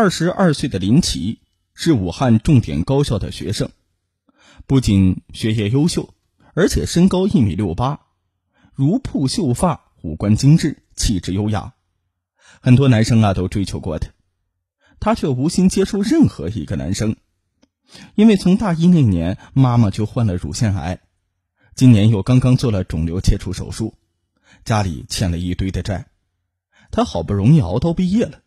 二十二岁的林奇是武汉重点高校的学生，不仅学业优秀，而且身高一米六八，如瀑秀发，五官精致，气质优雅，很多男生啊都追求过她，她却无心接触任何一个男生，因为从大一那年妈妈就患了乳腺癌，今年又刚刚做了肿瘤切除手术，家里欠了一堆的债，她好不容易熬到毕业了。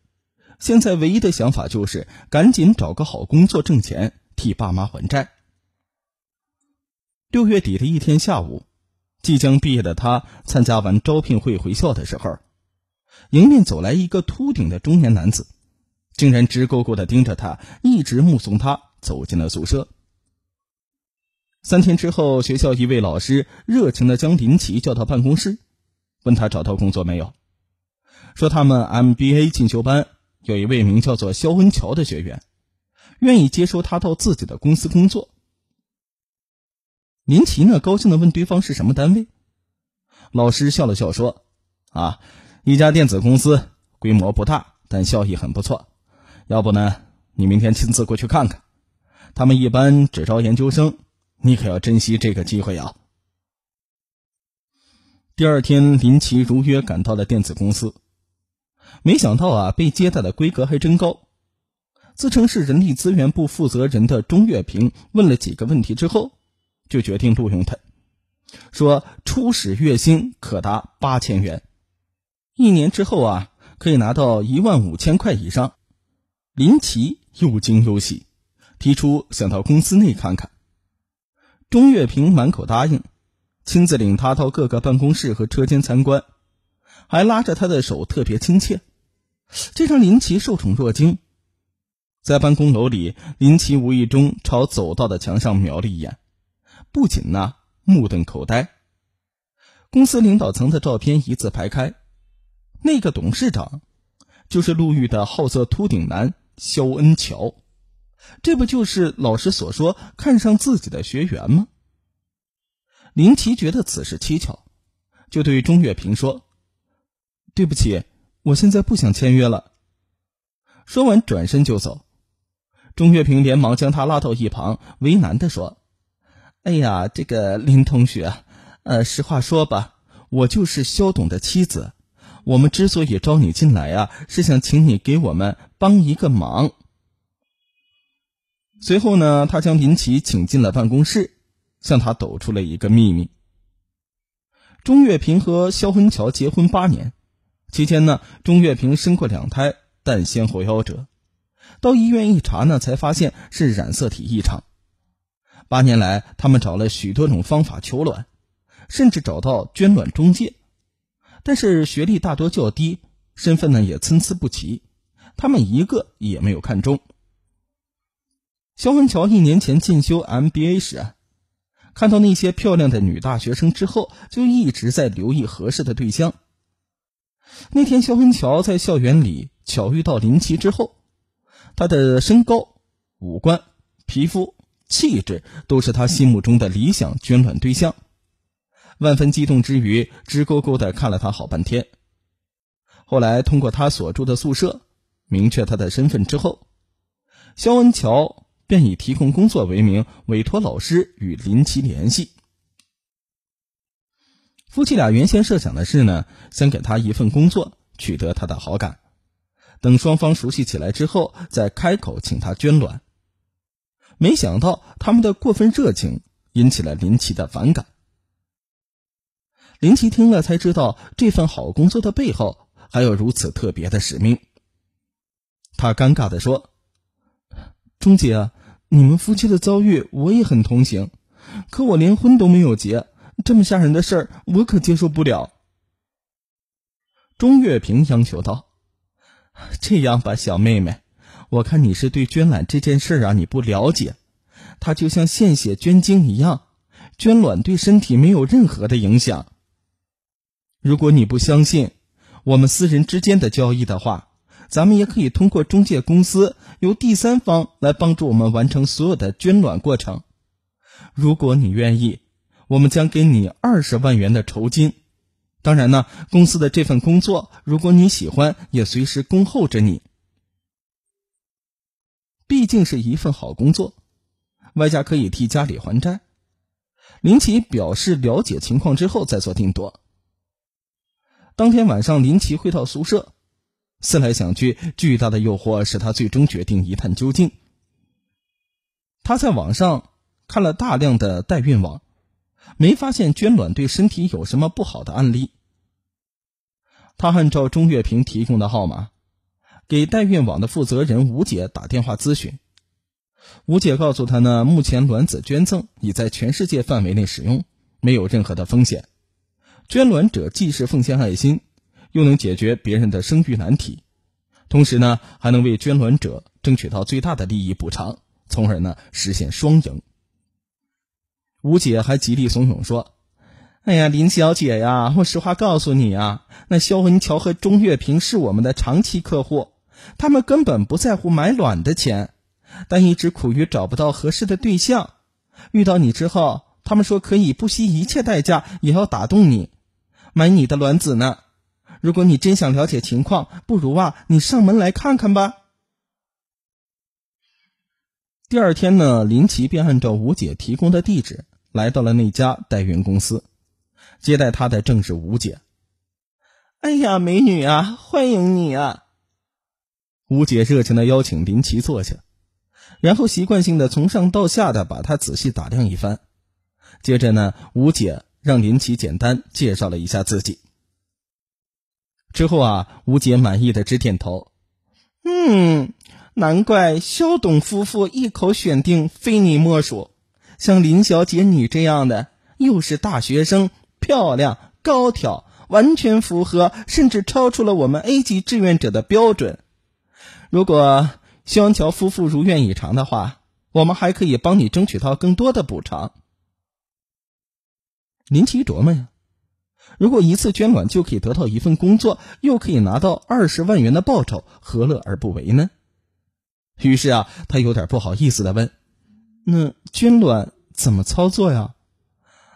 现在唯一的想法就是赶紧找个好工作挣钱，替爸妈还债。六月底的一天下午，即将毕业的他参加完招聘会回校的时候，迎面走来一个秃顶的中年男子，竟然直勾勾的盯着他，一直目送他走进了宿舍。三天之后，学校一位老师热情的将林奇叫到办公室，问他找到工作没有，说他们 MBA 进修班。有一位名叫做肖恩桥的学员，愿意接收他到自己的公司工作。林奇呢，高兴的问对方是什么单位。老师笑了笑说：“啊，一家电子公司，规模不大，但效益很不错。要不呢，你明天亲自过去看看。他们一般只招研究生，你可要珍惜这个机会啊。”第二天，林奇如约赶到了电子公司。没想到啊，被接待的规格还真高。自称是人力资源部负责人的钟月平问了几个问题之后，就决定录用他，说初始月薪可达八千元，一年之后啊，可以拿到一万五千块以上。林奇又惊又喜，提出想到公司内看看。钟月平满口答应，亲自领他到各个办公室和车间参观。还拉着他的手，特别亲切，这让林奇受宠若惊。在办公楼里，林奇无意中朝走道的墙上瞄了一眼，不仅呢目瞪口呆。公司领导层的照片一字排开，那个董事长就是陆玉的好色秃顶男肖恩桥，这不就是老师所说看上自己的学员吗？林奇觉得此事蹊跷，就对钟月平说。对不起，我现在不想签约了。说完，转身就走。钟月平连忙将他拉到一旁，为难的说：“哎呀，这个林同学，呃，实话说吧，我就是肖董的妻子。我们之所以招你进来啊，是想请你给我们帮一个忙。”随后呢，他将林奇请进了办公室，向他抖出了一个秘密：钟月平和肖恩桥结婚八年。期间呢，钟月平生过两胎，但先后夭折。到医院一查呢，才发现是染色体异常。八年来，他们找了许多种方法求卵，甚至找到捐卵中介，但是学历大多较低，身份呢也参差不齐，他们一个也没有看中。肖文桥一年前进修 MBA 时啊，看到那些漂亮的女大学生之后，就一直在留意合适的对象。那天，肖恩桥在校园里巧遇到林奇之后，他的身高、五官、皮肤、气质都是他心目中的理想捐卵对象。万分激动之余，直勾勾的看了他好半天。后来，通过他所住的宿舍明确他的身份之后，肖恩桥便以提供工作为名，委托老师与林奇联系。夫妻俩原先设想的是呢，先给他一份工作，取得他的好感，等双方熟悉起来之后，再开口请他捐卵。没想到他们的过分热情引起了林奇的反感。林奇听了才知道，这份好工作的背后还有如此特别的使命。他尴尬的说：“钟姐，你们夫妻的遭遇我也很同情，可我连婚都没有结。”这么吓人的事儿，我可接受不了。钟月平央求道：“这样吧，小妹妹，我看你是对捐卵这件事儿啊，你不了解。它就像献血捐精一样，捐卵对身体没有任何的影响。如果你不相信我们私人之间的交易的话，咱们也可以通过中介公司，由第三方来帮助我们完成所有的捐卵过程。如果你愿意。”我们将给你二十万元的酬金，当然呢，公司的这份工作，如果你喜欢，也随时恭候着你。毕竟是一份好工作，外加可以替家里还债。林奇表示了解情况之后再做定夺。当天晚上，林奇回到宿舍，思来想去，巨大的诱惑使他最终决定一探究竟。他在网上看了大量的代孕网，没发现捐卵对身体有什么不好的案例。他按照钟月平提供的号码，给代孕网的负责人吴姐打电话咨询。吴姐告诉他呢，目前卵子捐赠已在全世界范围内使用，没有任何的风险。捐卵者既是奉献爱心，又能解决别人的生育难题，同时呢，还能为捐卵者争取到最大的利益补偿，从而呢实现双赢。吴姐还极力怂恿说：“哎呀，林小姐呀，我实话告诉你啊，那肖文桥和钟月平是我们的长期客户，他们根本不在乎买卵的钱。”但一直苦于找不到合适的对象，遇到你之后，他们说可以不惜一切代价也要打动你，买你的卵子呢。如果你真想了解情况，不如啊，你上门来看看吧。第二天呢，林奇便按照吴姐提供的地址来到了那家代孕公司，接待他的正是吴姐。哎呀，美女啊，欢迎你啊！吴姐热情的邀请林奇坐下。然后习惯性的从上到下的把他仔细打量一番，接着呢，吴姐让林奇简单介绍了一下自己。之后啊，吴姐满意的直点头，嗯，难怪肖董夫妇一口选定非你莫属。像林小姐你这样的，又是大学生，漂亮高挑，完全符合，甚至超出了我们 A 级志愿者的标准。如果。肖文桥夫妇如愿以偿的话，我们还可以帮你争取到更多的补偿。林奇琢磨呀，如果一次捐卵就可以得到一份工作，又可以拿到二十万元的报酬，何乐而不为呢？于是啊，他有点不好意思的问：“那捐卵怎么操作呀？”“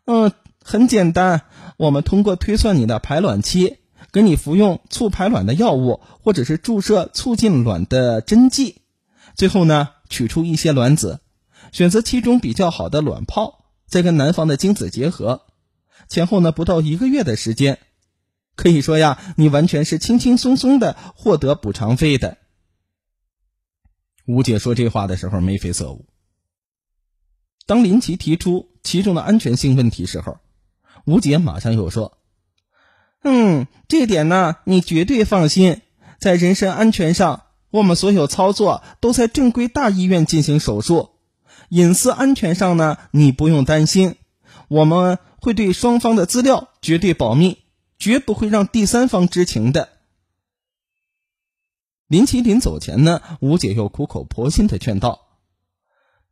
嗯，很简单，我们通过推算你的排卵期。”给你服用促排卵的药物，或者是注射促进卵的针剂，最后呢取出一些卵子，选择其中比较好的卵泡，再跟男方的精子结合，前后呢不到一个月的时间，可以说呀，你完全是轻轻松松的获得补偿费的。吴姐说这话的时候眉飞色舞。当林奇提出其中的安全性问题时候，吴姐马上又说。嗯，这点呢，你绝对放心。在人身安全上，我们所有操作都在正规大医院进行手术。隐私安全上呢，你不用担心，我们会对双方的资料绝对保密，绝不会让第三方知情的。林奇临走前呢，吴姐又苦口婆心的劝道：“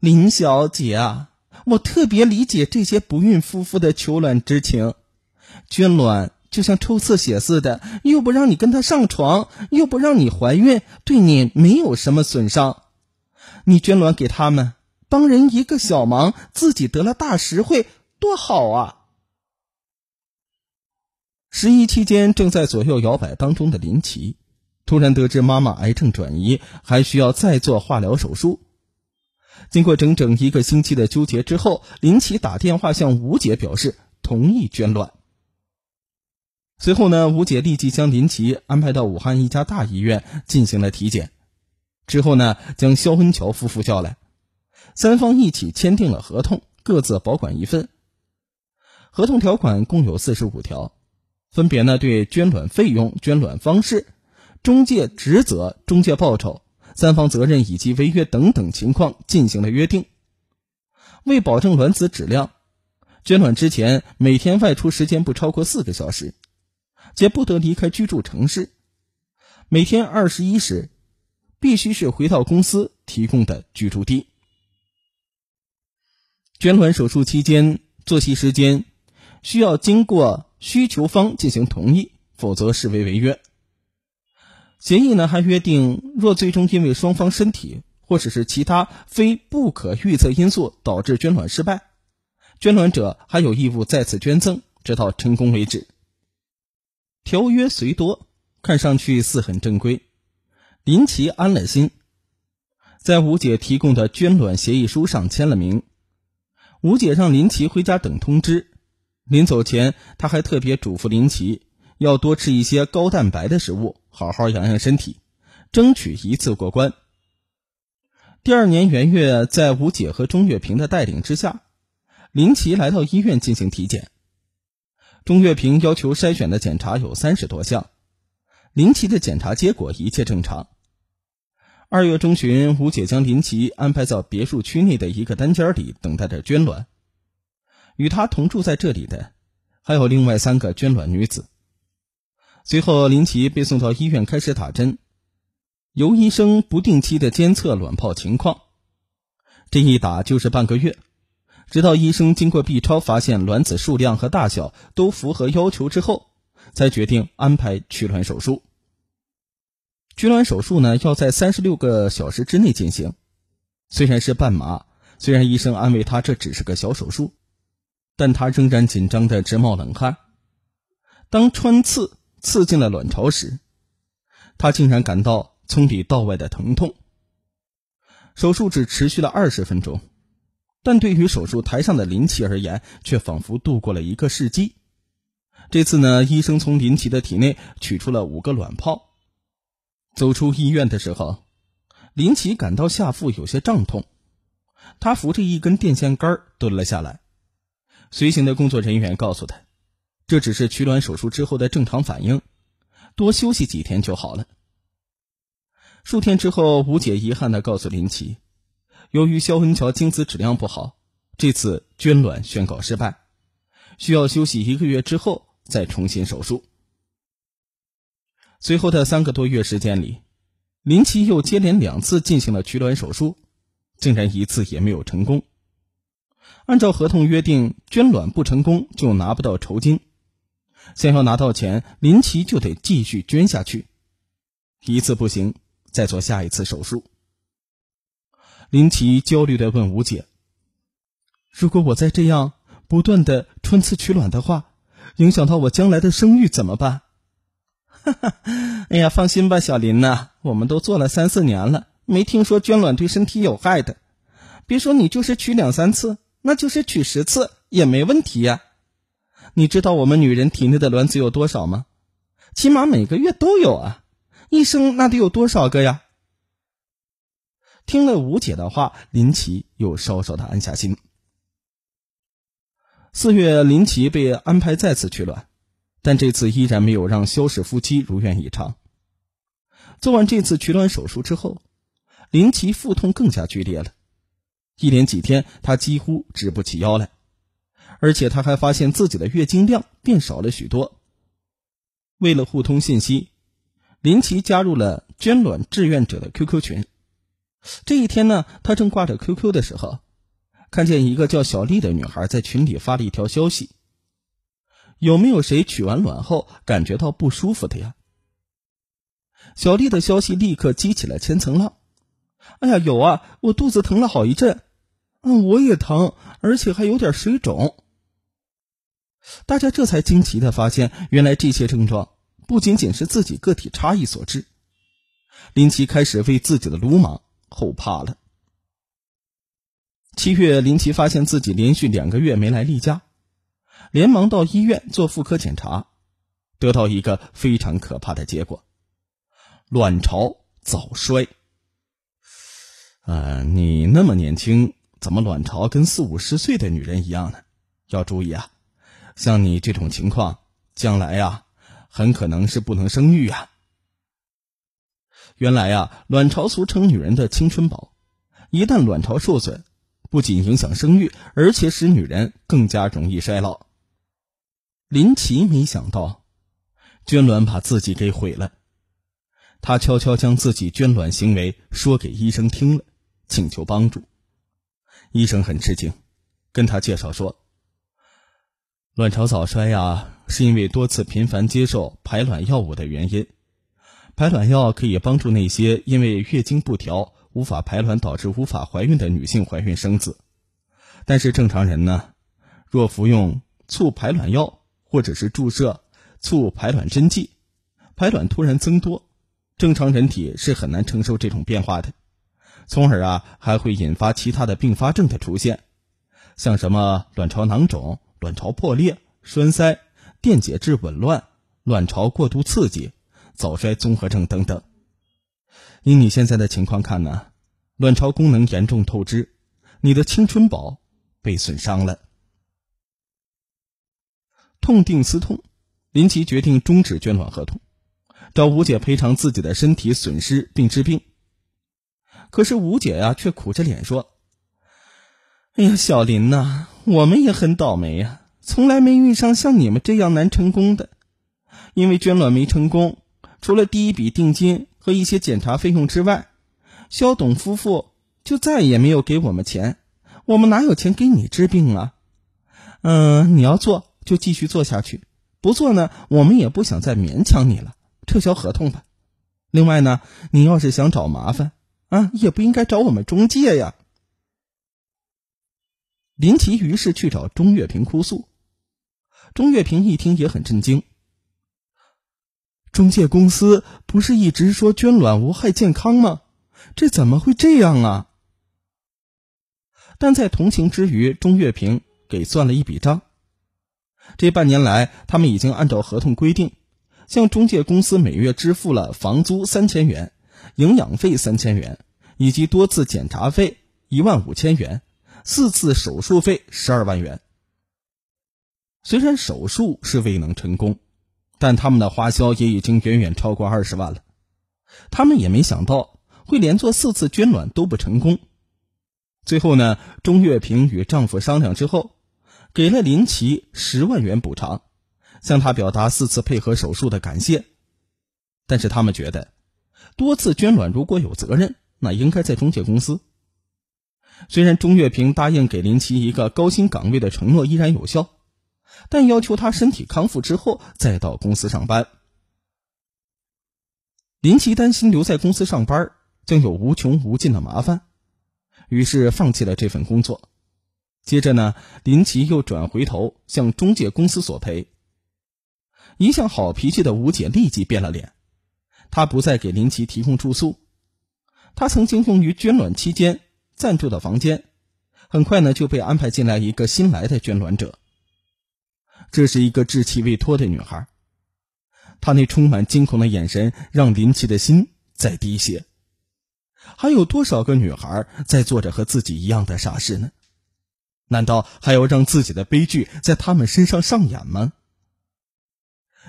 林小姐啊，我特别理解这些不孕夫妇的求卵之情，捐卵。”就像抽刺血似的，又不让你跟他上床，又不让你怀孕，对你没有什么损伤。你捐卵给他们，帮人一个小忙，自己得了大实惠，多好啊！十一期间正在左右摇摆当中的林奇，突然得知妈妈癌症转移，还需要再做化疗手术。经过整整一个星期的纠结之后，林奇打电话向吴姐表示同意捐卵。随后呢，吴姐立即将林奇安排到武汉一家大医院进行了体检。之后呢，将肖恩桥夫妇叫来，三方一起签订了合同，各自保管一份。合同条款共有四十五条，分别呢对捐卵费用、捐卵方式、中介职责、中介报酬、三方责任以及违约等等情况进行了约定。为保证卵子质量，捐卵之前每天外出时间不超过四个小时。且不得离开居住城市，每天二十一时，必须是回到公司提供的居住地。捐卵手术期间作息时间需要经过需求方进行同意，否则视为违约。协议呢还约定，若最终因为双方身体或者是其他非不可预测因素导致捐卵失败，捐卵者还有义务再次捐赠，直到成功为止。条约虽多，看上去似很正规。林奇安了心，在吴姐提供的捐卵协议书上签了名。吴姐让林奇回家等通知。临走前，她还特别嘱咐林奇要多吃一些高蛋白的食物，好好养养身体，争取一次过关。第二年元月，在吴姐和钟月平的带领之下，林奇来到医院进行体检。钟月平要求筛选的检查有三十多项，林奇的检查结果一切正常。二月中旬，吴姐将林奇安排在别墅区内的一个单间里，等待着捐卵。与他同住在这里的还有另外三个捐卵女子。随后，林奇被送到医院开始打针，由医生不定期的监测卵泡情况。这一打就是半个月。直到医生经过 B 超发现卵子数量和大小都符合要求之后，才决定安排取卵手术。取卵手术呢，要在三十六个小时之内进行。虽然是半麻，虽然医生安慰他这只是个小手术，但他仍然紧张的直冒冷汗。当穿刺刺进了卵巢时，他竟然感到从里到外的疼痛。手术只持续了二十分钟。但对于手术台上的林奇而言，却仿佛度过了一个世纪。这次呢，医生从林奇的体内取出了五个卵泡。走出医院的时候，林奇感到下腹有些胀痛，他扶着一根电线杆蹲了下来。随行的工作人员告诉他，这只是取卵手术之后的正常反应，多休息几天就好了。数天之后，吴姐遗憾的告诉林奇。由于肖恩桥精子质量不好，这次捐卵宣告失败，需要休息一个月之后再重新手术。随后的三个多月时间里，林奇又接连两次进行了取卵手术，竟然一次也没有成功。按照合同约定，捐卵不成功就拿不到酬金，想要拿到钱，林奇就得继续捐下去，一次不行，再做下一次手术。林奇焦虑的问吴姐：“如果我再这样不断的穿刺取卵的话，影响到我将来的生育怎么办？”哈哈，哎呀，放心吧，小林呐，我们都做了三四年了，没听说捐卵对身体有害的。别说你就是取两三次，那就是取十次也没问题呀。你知道我们女人体内的卵子有多少吗？起码每个月都有啊，一生那得有多少个呀？听了吴姐的话，林奇又稍稍的安下心。四月，林奇被安排再次取卵，但这次依然没有让肖氏夫妻如愿以偿。做完这次取卵手术之后，林奇腹痛更加剧烈了，一连几天他几乎直不起腰来，而且他还发现自己的月经量变少了许多。为了互通信息，林奇加入了捐卵志愿者的 QQ 群。这一天呢，他正挂着 QQ 的时候，看见一个叫小丽的女孩在群里发了一条消息：“有没有谁取完卵后感觉到不舒服的呀？”小丽的消息立刻激起了千层浪。“哎呀，有啊，我肚子疼了好一阵。”“嗯，我也疼，而且还有点水肿。”大家这才惊奇的发现，原来这些症状不仅仅是自己个体差异所致。林奇开始为自己的鲁莽。后怕了。七月，林奇发现自己连续两个月没来例假，连忙到医院做妇科检查，得到一个非常可怕的结果：卵巢早衰。呃，你那么年轻，怎么卵巢跟四五十岁的女人一样呢？要注意啊，像你这种情况，将来呀，很可能是不能生育啊。原来啊，卵巢俗称女人的青春宝，一旦卵巢受损，不仅影响生育，而且使女人更加容易衰老。林奇没想到，捐卵把自己给毁了。他悄悄将自己捐卵行为说给医生听了，请求帮助。医生很吃惊，跟他介绍说，卵巢早衰呀，是因为多次频繁接受排卵药物的原因。排卵药可以帮助那些因为月经不调无法排卵导致无法怀孕的女性怀孕生子，但是正常人呢，若服用促排卵药或者是注射促排卵针剂，排卵突然增多，正常人体是很难承受这种变化的，从而啊还会引发其他的并发症的出现，像什么卵巢囊肿、卵巢破裂、栓塞、电解质紊乱、卵巢过度刺激、早衰综合症等等。以你现在的情况看呢，卵巢功能严重透支，你的青春宝被损伤了。痛定思痛，林奇决定终止捐卵合同，找吴姐赔偿自己的身体损失并治病。可是吴姐呀，却苦着脸说：“哎呀，小林呐，我们也很倒霉呀，从来没遇上像你们这样难成功的。因为捐卵没成功，除了第一笔定金和一些检查费用之外，肖董夫妇就再也没有给我们钱。我们哪有钱给你治病啊？嗯，你要做就继续做下去，不做呢，我们也不想再勉强你了，撤销合同吧。另外呢，你要是想找麻烦。”啊，也不应该找我们中介呀。林奇于是去找钟月平哭诉，钟月平一听也很震惊。中介公司不是一直说捐卵无害健康吗？这怎么会这样啊？但在同情之余，钟月平给算了一笔账。这半年来，他们已经按照合同规定，向中介公司每月支付了房租三千元。营养费三千元，以及多次检查费一万五千元，四次手术费十二万元。虽然手术是未能成功，但他们的花销也已经远远超过二十万了。他们也没想到会连做四次捐卵都不成功。最后呢，钟月平与丈夫商量之后，给了林奇十万元补偿，向他表达四次配合手术的感谢。但是他们觉得。多次捐卵如果有责任，那应该在中介公司。虽然钟月平答应给林奇一个高薪岗位的承诺依然有效，但要求他身体康复之后再到公司上班。林奇担心留在公司上班将有无穷无尽的麻烦，于是放弃了这份工作。接着呢，林奇又转回头向中介公司索赔。一向好脾气的吴姐立即变了脸。她不再给林奇提供住宿，她曾经用于捐卵期间暂住的房间，很快呢就被安排进来一个新来的捐卵者。这是一个稚气未脱的女孩，她那充满惊恐的眼神让林奇的心在滴血。还有多少个女孩在做着和自己一样的傻事呢？难道还要让自己的悲剧在他们身上上演吗？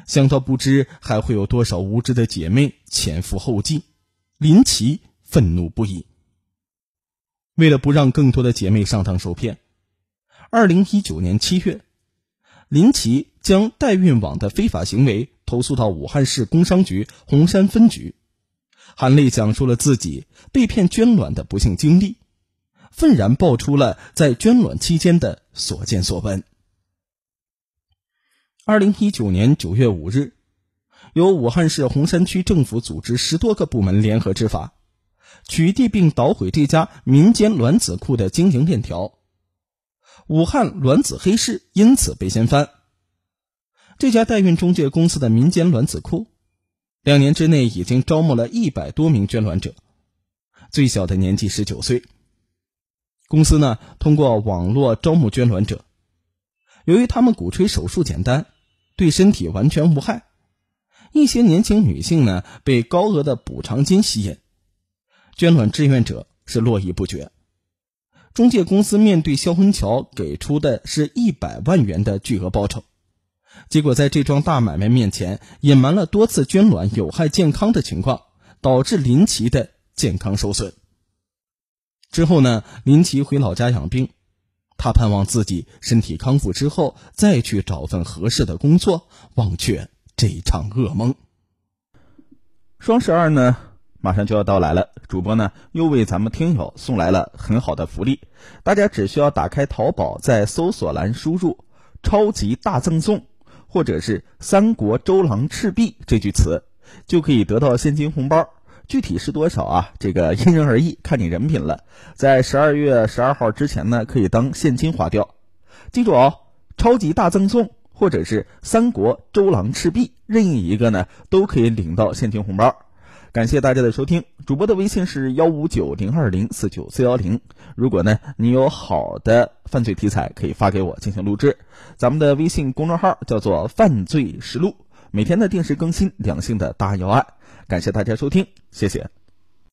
想到不知还会有多少无知的姐妹前赴后继，林奇愤怒不已。为了不让更多的姐妹上当受骗，二零一九年七月，林奇将代孕网的非法行为投诉到武汉市工商局洪山分局，含泪讲述了自己被骗捐卵的不幸经历，愤然爆出了在捐卵期间的所见所闻。二零一九年九月五日，由武汉市洪山区政府组织十多个部门联合执法，取缔并捣毁这家民间卵子库的经营链条，武汉卵子黑市因此被掀翻。这家代孕中介公司的民间卵子库，两年之内已经招募了一百多名捐卵者，最小的年纪十九岁。公司呢，通过网络招募捐卵者，由于他们鼓吹手术简单。对身体完全无害，一些年轻女性呢被高额的补偿金吸引，捐卵志愿者是络绎不绝。中介公司面对肖文桥给出的是一百万元的巨额报酬，结果在这桩大买卖面前隐瞒了多次捐卵有害健康的情况，导致林奇的健康受损。之后呢，林奇回老家养病。他盼望自己身体康复之后再去找份合适的工作，忘却这场噩梦。双十二呢，马上就要到来了，主播呢又为咱们听友送来了很好的福利。大家只需要打开淘宝，在搜索栏输入“超级大赠送”或者是“三国周郎赤壁”这句词，就可以得到现金红包。具体是多少啊？这个因人而异，看你人品了。在十二月十二号之前呢，可以当现金花掉。记住哦，超级大赠送或者是三国周郎赤壁，任意一个呢，都可以领到现金红包。感谢大家的收听，主播的微信是幺五九零二零四九四幺零。如果呢你有好的犯罪题材，可以发给我进行录制。咱们的微信公众号叫做“犯罪实录”，每天的定时更新两性的大要案。感谢大家收听，谢谢。